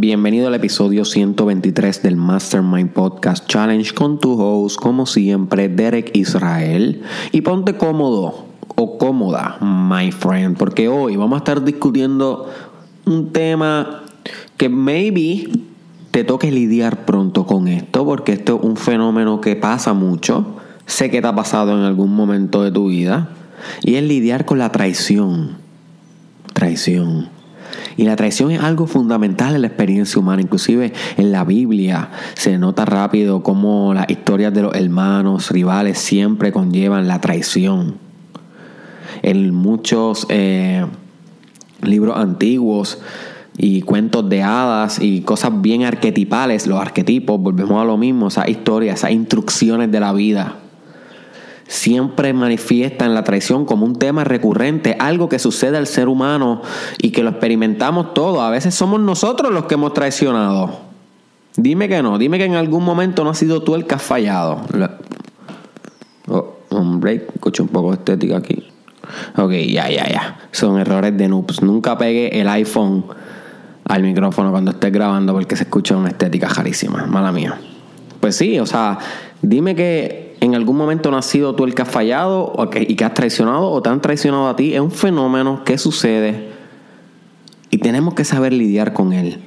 Bienvenido al episodio 123 del Mastermind Podcast Challenge con tu host, como siempre, Derek Israel. Y ponte cómodo o cómoda, my friend, porque hoy vamos a estar discutiendo un tema que maybe te toque lidiar pronto con esto, porque esto es un fenómeno que pasa mucho. Sé que te ha pasado en algún momento de tu vida. Y es lidiar con la traición. Traición. Y la traición es algo fundamental en la experiencia humana, inclusive en la Biblia se nota rápido cómo las historias de los hermanos rivales siempre conllevan la traición. En muchos eh, libros antiguos y cuentos de hadas y cosas bien arquetipales, los arquetipos, volvemos a lo mismo, esas historias, esas instrucciones de la vida siempre manifiestan la traición como un tema recurrente, algo que sucede al ser humano y que lo experimentamos todos. A veces somos nosotros los que hemos traicionado. Dime que no, dime que en algún momento no has sido tú el que has fallado. Oh, hombre, escucho un poco de estética aquí. Ok, ya, ya, ya. Son errores de noobs. Nunca pegue el iPhone al micrófono cuando estés grabando porque se escucha una estética jarísima. Mala mía. Pues sí, o sea, dime que en algún momento no has sido tú el que has fallado y que has traicionado o te han traicionado a ti. Es un fenómeno que sucede y tenemos que saber lidiar con él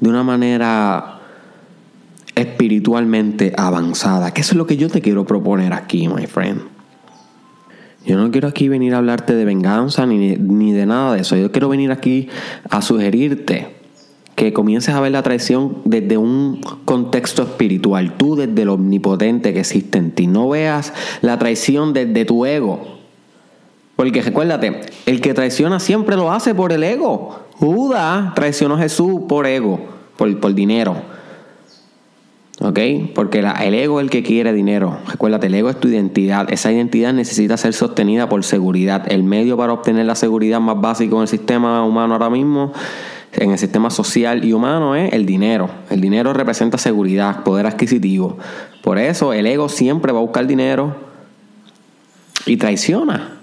de una manera espiritualmente avanzada. Que eso es lo que yo te quiero proponer aquí, my friend. Yo no quiero aquí venir a hablarte de venganza ni, ni de nada de eso. Yo quiero venir aquí a sugerirte que comiences a ver la traición desde un contexto espiritual, tú desde el omnipotente que existe en ti. No veas la traición desde tu ego. Porque recuérdate, el que traiciona siempre lo hace por el ego. Judas traicionó a Jesús por ego, por, por dinero. ¿Ok? Porque el ego es el que quiere dinero. Recuérdate, el ego es tu identidad. Esa identidad necesita ser sostenida por seguridad. El medio para obtener la seguridad más básico en el sistema humano ahora mismo en el sistema social y humano es el dinero. El dinero representa seguridad, poder adquisitivo. Por eso el ego siempre va a buscar dinero y traiciona.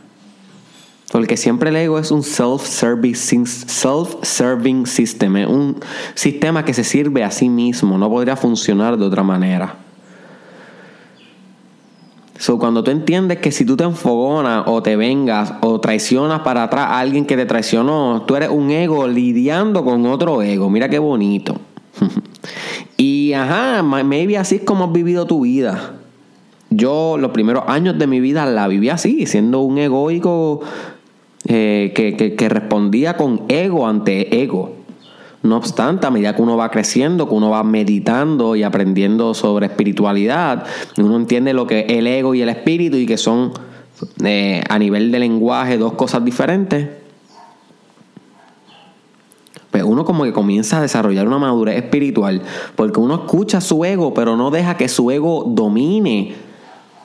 Porque siempre el ego es un self-serving self system, un sistema que se sirve a sí mismo, no podría funcionar de otra manera. So, cuando tú entiendes que si tú te enfogonas o te vengas o traicionas para atrás a alguien que te traicionó, tú eres un ego lidiando con otro ego. Mira qué bonito. y ajá, maybe así es como has vivido tu vida. Yo los primeros años de mi vida la viví así, siendo un egoico eh, que respondía con ego ante ego. No obstante, a medida que uno va creciendo, que uno va meditando y aprendiendo sobre espiritualidad, uno entiende lo que es el ego y el espíritu y que son eh, a nivel de lenguaje dos cosas diferentes. Pues uno como que comienza a desarrollar una madurez espiritual porque uno escucha su ego, pero no deja que su ego domine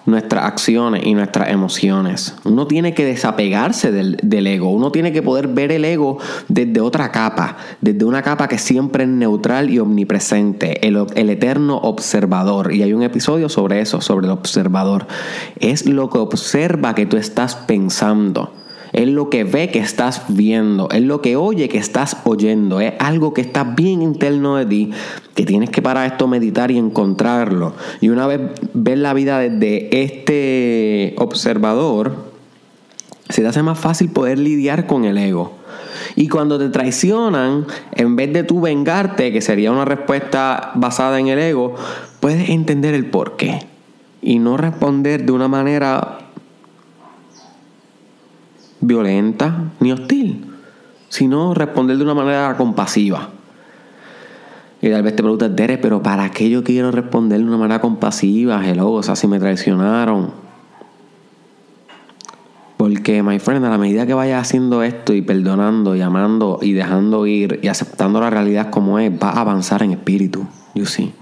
nuestras acciones y nuestras emociones. Uno tiene que desapegarse del, ego, uno tiene que poder ver el ego desde otra capa, desde una capa que siempre es neutral y omnipresente, el, el eterno observador. Y hay un episodio sobre eso, sobre el observador. Es lo que observa que tú estás pensando. Es lo que ve que estás viendo, es lo que oye que estás oyendo, es algo que está bien interno de ti, que tienes que para esto meditar y encontrarlo. Y una vez ver la vida desde este observador, se te hace más fácil poder lidiar con el ego. Y cuando te traicionan, en vez de tú vengarte, que sería una respuesta basada en el ego, puedes entender el por qué. Y no responder de una manera violenta ni hostil, sino responder de una manera compasiva. Y tal vez te preguntas, pero ¿para qué yo quiero responder de una manera compasiva? Hello, o sea, si me traicionaron. Porque, my friend, a la medida que vayas haciendo esto y perdonando y amando y dejando ir y aceptando la realidad como es, vas a avanzar en espíritu. You see.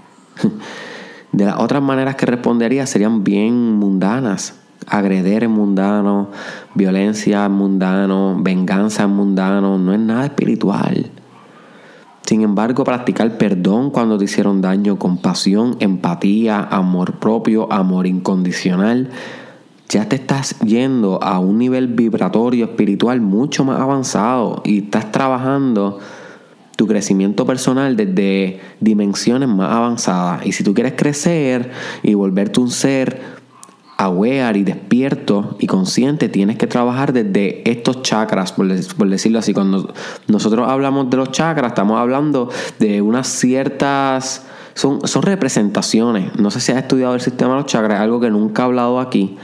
De las otras maneras que respondería serían bien mundanas agreder es mundano, violencia es mundano, venganza es mundano, no es nada espiritual. Sin embargo, practicar perdón cuando te hicieron daño, compasión, empatía, amor propio, amor incondicional, ya te estás yendo a un nivel vibratorio espiritual mucho más avanzado y estás trabajando tu crecimiento personal desde dimensiones más avanzadas. Y si tú quieres crecer y volverte un ser aware y despierto y consciente, tienes que trabajar desde estos chakras, por, decirlo así. Cuando nosotros hablamos de los chakras, estamos hablando de unas ciertas... Son, son representaciones. No sé si has estudiado el sistema de los chakras, algo que nunca he hablado aquí.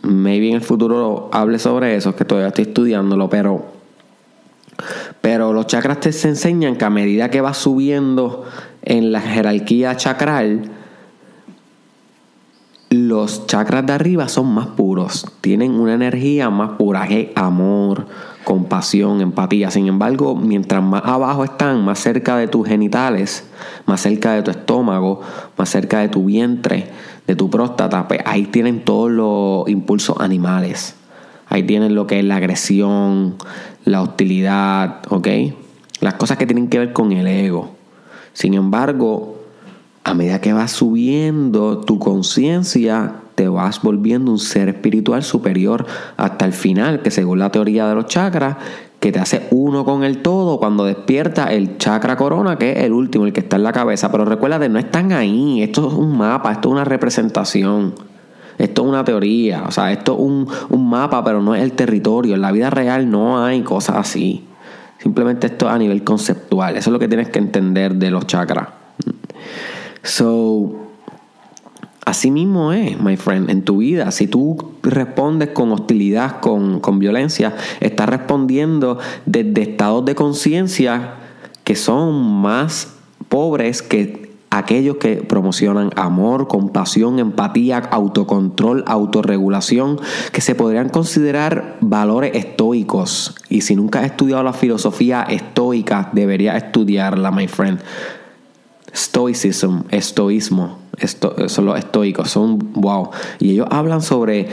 Maybe en el futuro hable sobre eso, que todavía estoy estudiándolo, pero, pero los chakras te enseñan que a medida que vas subiendo en la jerarquía chakral, los chakras de arriba son más puros, tienen una energía más pura, que amor, compasión, empatía. Sin embargo, mientras más abajo están, más cerca de tus genitales, más cerca de tu estómago, más cerca de tu vientre, de tu próstata, pues ahí tienen todos los impulsos animales. Ahí tienen lo que es la agresión, la hostilidad, ¿ok? Las cosas que tienen que ver con el ego. Sin embargo, a medida que vas subiendo tu conciencia, te vas volviendo un ser espiritual superior hasta el final, que según la teoría de los chakras, que te hace uno con el todo cuando despierta el chakra corona, que es el último, el que está en la cabeza. Pero recuérdate, no están ahí, esto es un mapa, esto es una representación. Esto es una teoría, o sea, esto es un, un mapa, pero no es el territorio. En la vida real no hay cosas así. Simplemente esto a nivel conceptual. Eso es lo que tienes que entender de los chakras. So, así mismo es, my friend, en tu vida. Si tú respondes con hostilidad, con, con violencia, estás respondiendo desde estados de conciencia que son más pobres que aquellos que promocionan amor, compasión, empatía, autocontrol, autorregulación, que se podrían considerar valores estoicos. Y si nunca has estudiado la filosofía estoica, deberías estudiarla, my friend. Estoísmo, son los estoicos, son wow. Y ellos hablan sobre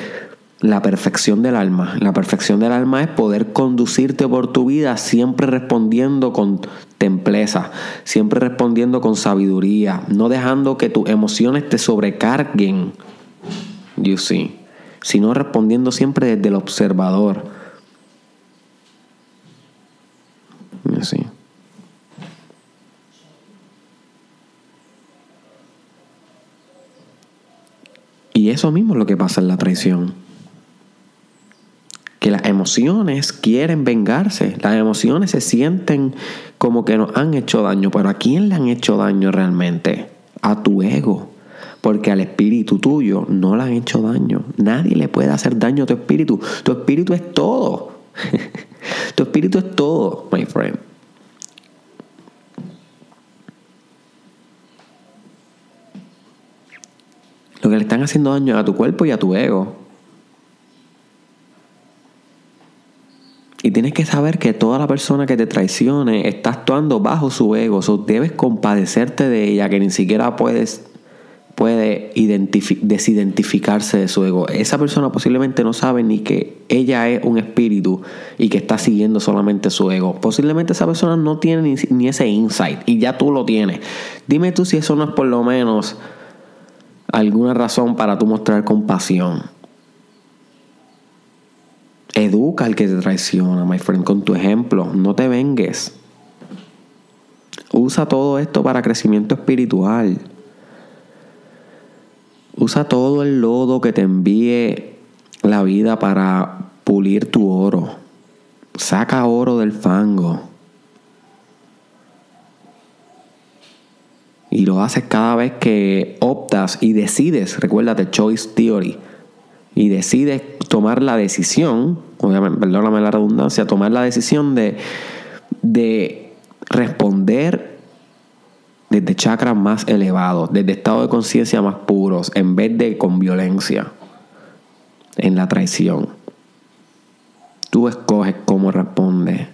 la perfección del alma. La perfección del alma es poder conducirte por tu vida siempre respondiendo con templeza, siempre respondiendo con sabiduría, no dejando que tus emociones te sobrecarguen, you see, sino respondiendo siempre desde el observador. You see. Y eso mismo es lo que pasa en la traición. Que las emociones quieren vengarse, las emociones se sienten como que nos han hecho daño, pero ¿a quién le han hecho daño realmente? A tu ego. Porque al espíritu tuyo no le han hecho daño. Nadie le puede hacer daño a tu espíritu. Tu espíritu es todo. tu espíritu es todo, my friend. Lo que le están haciendo daño a tu cuerpo y a tu ego. Y tienes que saber que toda la persona que te traicione está actuando bajo su ego. O debes compadecerte de ella, que ni siquiera puedes puede desidentificarse de su ego. Esa persona posiblemente no sabe ni que ella es un espíritu y que está siguiendo solamente su ego. Posiblemente esa persona no tiene ni, ni ese insight y ya tú lo tienes. Dime tú si eso no es por lo menos alguna razón para tú mostrar compasión. Educa al que te traiciona, my friend, con tu ejemplo. No te vengues. Usa todo esto para crecimiento espiritual. Usa todo el lodo que te envíe la vida para pulir tu oro. Saca oro del fango. Y lo haces cada vez que optas y decides, recuérdate, choice theory, y decides tomar la decisión, obviamente, perdóname la redundancia, tomar la decisión de, de responder desde chakras más elevados, desde estados de conciencia más puros, en vez de con violencia, en la traición. Tú escoges cómo respondes.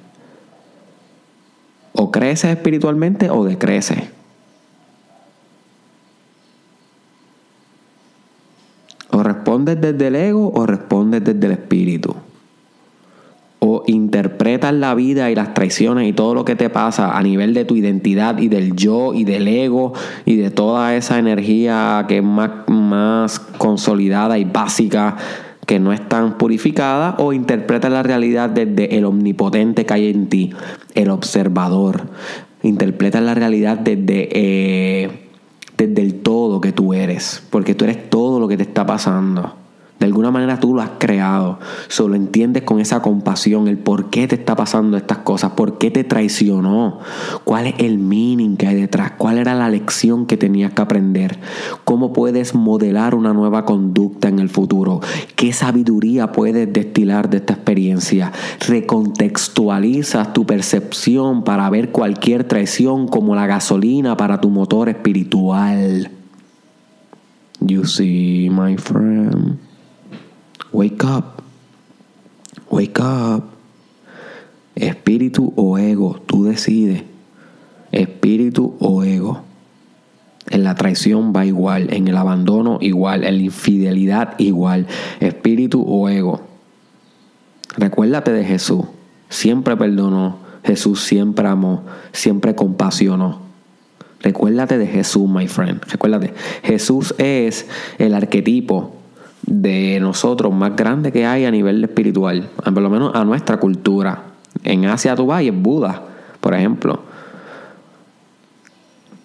O creces espiritualmente o decreces. Desde el ego o respondes desde el espíritu. O interpretas la vida y las traiciones y todo lo que te pasa a nivel de tu identidad y del yo y del ego y de toda esa energía que es más, más consolidada y básica que no es tan purificada o interpretas la realidad desde el omnipotente que hay en ti, el observador, Interpretas la realidad desde, eh, desde el todo que tú eres, porque tú eres todo lo que te está pasando. De alguna manera tú lo has creado. Solo entiendes con esa compasión el por qué te está pasando estas cosas, por qué te traicionó, cuál es el meaning que hay detrás, cuál era la lección que tenías que aprender, cómo puedes modelar una nueva conducta en el futuro, qué sabiduría puedes destilar de esta experiencia. Recontextualizas tu percepción para ver cualquier traición como la gasolina para tu motor espiritual. You see, my friend. Wake up. Wake up. Espíritu o ego, tú decides. Espíritu o ego. En la traición va igual, en el abandono igual, en la infidelidad igual. Espíritu o ego. Recuérdate de Jesús. Siempre perdonó. Jesús siempre amó. Siempre compasionó. Recuérdate de Jesús, my friend. Recuérdate. Jesús es el arquetipo de nosotros más grande que hay a nivel espiritual, por lo menos a nuestra cultura. En Asia tú vas y es Buda, por ejemplo.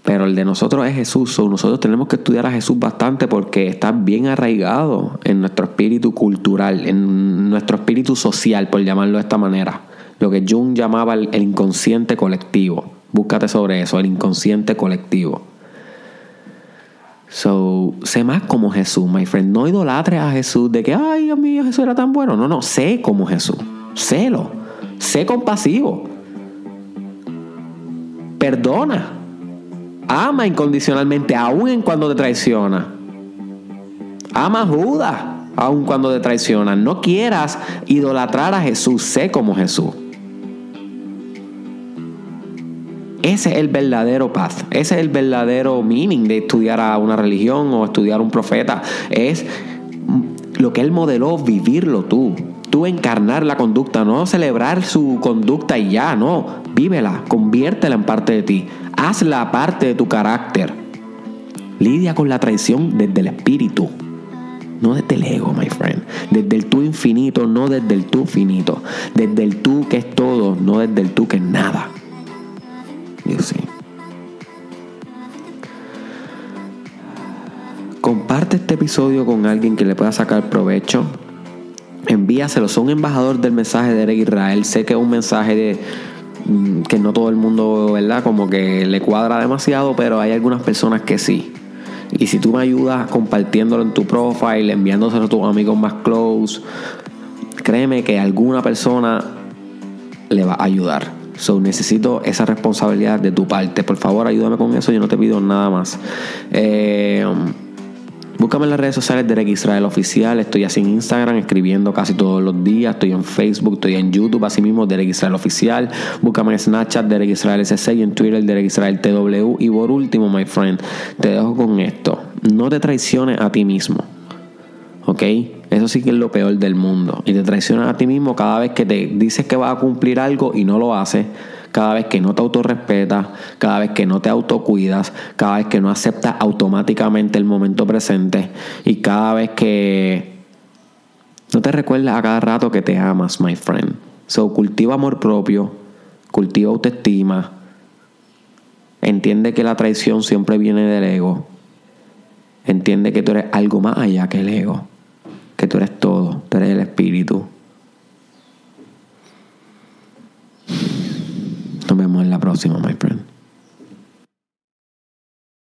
Pero el de nosotros es Jesús. nosotros tenemos que estudiar a Jesús bastante porque está bien arraigado en nuestro espíritu cultural, en nuestro espíritu social, por llamarlo de esta manera. Lo que Jung llamaba el inconsciente colectivo. Búscate sobre eso, el inconsciente colectivo. So, sé más como Jesús, my friend. No idolatres a Jesús de que, ay, Dios mío, Jesús era tan bueno. No, no, sé como Jesús. Sélo. Sé compasivo. Perdona. Ama incondicionalmente, aun en cuando te traiciona. Ama a Judas, aun cuando te traiciona. No quieras idolatrar a Jesús. Sé como Jesús. Ese es el verdadero paz, ese es el verdadero meaning de estudiar a una religión o estudiar a un profeta. Es lo que él modeló, vivirlo tú. Tú encarnar la conducta, no celebrar su conducta y ya, no. Vívela, conviértela en parte de ti. Hazla parte de tu carácter. Lidia con la traición desde el espíritu. No desde el ego, my friend. Desde el tú infinito, no desde el tú finito. Desde el tú que es todo, no desde el tú que es nada. Comparte este episodio con alguien que le pueda sacar provecho. Envíaselo. Son embajador del mensaje de Eric Israel. Sé que es un mensaje de mm, que no todo el mundo, ¿verdad? Como que le cuadra demasiado, pero hay algunas personas que sí. Y si tú me ayudas compartiéndolo en tu profile, enviándoselo a tus amigos más close, créeme que alguna persona le va a ayudar. So, necesito esa responsabilidad de tu parte. Por favor, ayúdame con eso. Yo no te pido nada más. Eh, Búscame en las redes sociales de Derek Israel Oficial. Estoy así en Instagram escribiendo casi todos los días. Estoy en Facebook, estoy en YouTube, así mismo Derek Israel Oficial. Búscame en Snapchat Derek Israel SC y en Twitter Derek Israel TW. Y por último, my friend, te dejo con esto. No te traiciones a ti mismo. ¿Ok? Eso sí que es lo peor del mundo. Y te traicionas a ti mismo cada vez que te dices que vas a cumplir algo y no lo haces. Cada vez que no te autorrespetas, cada vez que no te autocuidas, cada vez que no aceptas automáticamente el momento presente y cada vez que no te recuerdas a cada rato que te amas, my friend. So, cultiva amor propio, cultiva autoestima. Entiende que la traición siempre viene del ego. Entiende que tú eres algo más allá que el ego que tú eres todo, tú eres el espíritu. Nos vemos en la próxima, my friend.